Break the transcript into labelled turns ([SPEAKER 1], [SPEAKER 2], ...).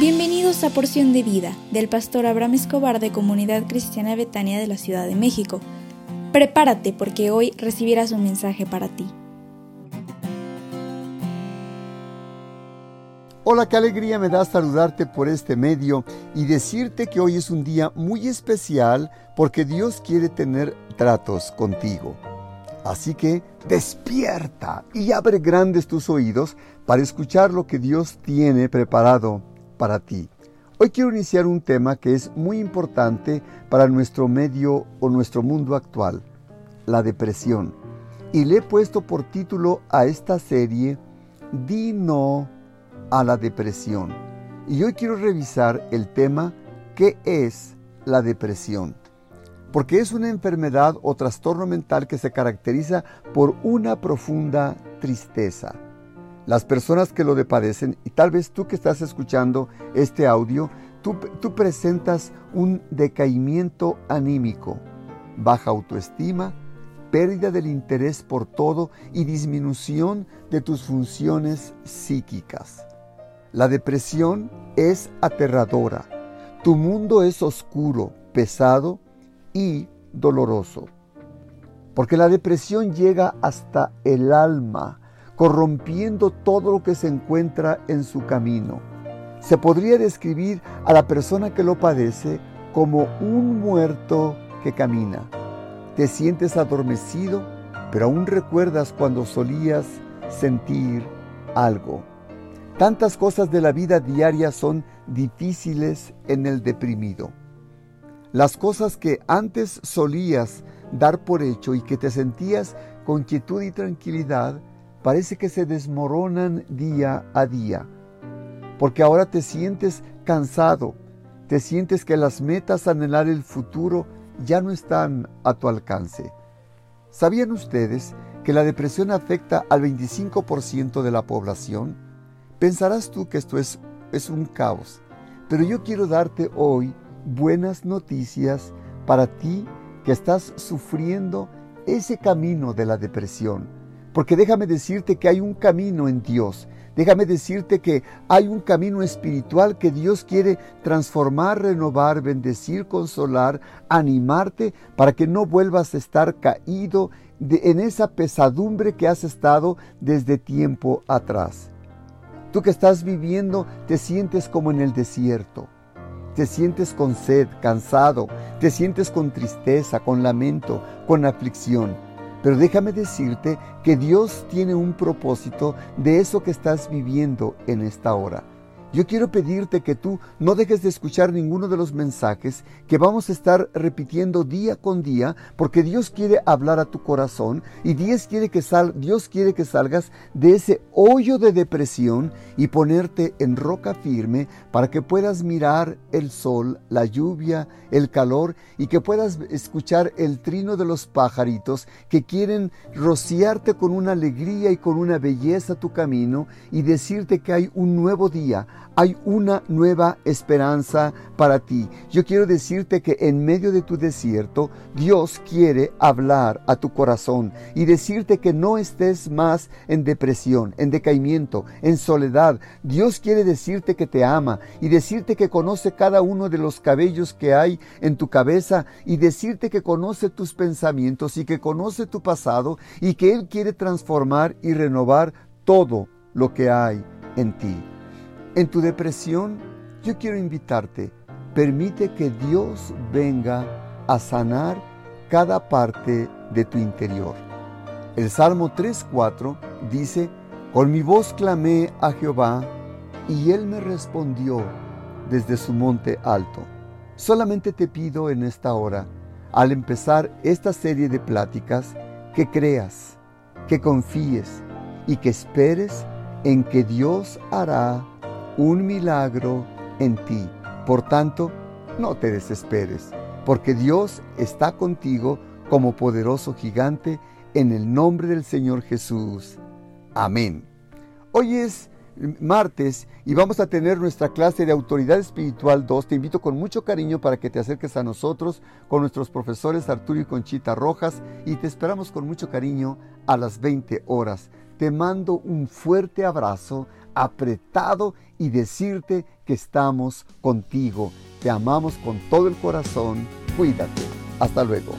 [SPEAKER 1] Bienvenidos a Porción de Vida del pastor Abraham Escobar de Comunidad Cristiana Betania de la Ciudad de México. Prepárate porque hoy recibirás un mensaje para ti.
[SPEAKER 2] Hola, qué alegría me da saludarte por este medio y decirte que hoy es un día muy especial porque Dios quiere tener tratos contigo. Así que despierta y abre grandes tus oídos para escuchar lo que Dios tiene preparado para ti. Hoy quiero iniciar un tema que es muy importante para nuestro medio o nuestro mundo actual, la depresión. Y le he puesto por título a esta serie, Di no a la depresión. Y hoy quiero revisar el tema, ¿qué es la depresión? Porque es una enfermedad o trastorno mental que se caracteriza por una profunda tristeza las personas que lo padecen, y tal vez tú que estás escuchando este audio, tú, tú presentas un decaimiento anímico, baja autoestima, pérdida del interés por todo y disminución de tus funciones psíquicas. La depresión es aterradora. Tu mundo es oscuro, pesado y doloroso. Porque la depresión llega hasta el alma corrompiendo todo lo que se encuentra en su camino. Se podría describir a la persona que lo padece como un muerto que camina. Te sientes adormecido, pero aún recuerdas cuando solías sentir algo. Tantas cosas de la vida diaria son difíciles en el deprimido. Las cosas que antes solías dar por hecho y que te sentías con quietud y tranquilidad, parece que se desmoronan día a día, porque ahora te sientes cansado, te sientes que las metas a anhelar el futuro ya no están a tu alcance. ¿Sabían ustedes que la depresión afecta al 25% de la población? Pensarás tú que esto es, es un caos, pero yo quiero darte hoy buenas noticias para ti que estás sufriendo ese camino de la depresión porque déjame decirte que hay un camino en Dios. Déjame decirte que hay un camino espiritual que Dios quiere transformar, renovar, bendecir, consolar, animarte para que no vuelvas a estar caído en esa pesadumbre que has estado desde tiempo atrás. Tú que estás viviendo te sientes como en el desierto. Te sientes con sed, cansado, te sientes con tristeza, con lamento, con aflicción. Pero déjame decirte que Dios tiene un propósito de eso que estás viviendo en esta hora. Yo quiero pedirte que tú no dejes de escuchar ninguno de los mensajes que vamos a estar repitiendo día con día, porque Dios quiere hablar a tu corazón y Dios quiere que, sal, Dios quiere que salgas de ese hoyo de depresión y ponerte en roca firme para que puedas mirar el sol, la lluvia, el calor y que puedas escuchar el trino de los pajaritos que quieren rociarte con una alegría y con una belleza tu camino y decirte que hay un nuevo día hay una nueva esperanza para ti. Yo quiero decirte que en medio de tu desierto, Dios quiere hablar a tu corazón y decirte que no estés más en depresión, en decaimiento, en soledad. Dios quiere decirte que te ama y decirte que conoce cada uno de los cabellos que hay en tu cabeza y decirte que conoce tus pensamientos y que conoce tu pasado y que Él quiere transformar y renovar todo lo que hay en ti. En tu depresión, yo quiero invitarte, permite que Dios venga a sanar cada parte de tu interior. El Salmo 3.4 dice, Con mi voz clamé a Jehová, y él me respondió desde su monte alto. Solamente te pido en esta hora, al empezar esta serie de pláticas, que creas, que confíes y que esperes en que Dios hará un milagro en ti. Por tanto, no te desesperes, porque Dios está contigo como poderoso gigante en el nombre del Señor Jesús. Amén. Hoy es martes y vamos a tener nuestra clase de Autoridad Espiritual 2. Te invito con mucho cariño para que te acerques a nosotros con nuestros profesores Arturo y Conchita Rojas y te esperamos con mucho cariño a las 20 horas. Te mando un fuerte abrazo apretado y decirte que estamos contigo. Te amamos con todo el corazón. Cuídate. Hasta luego.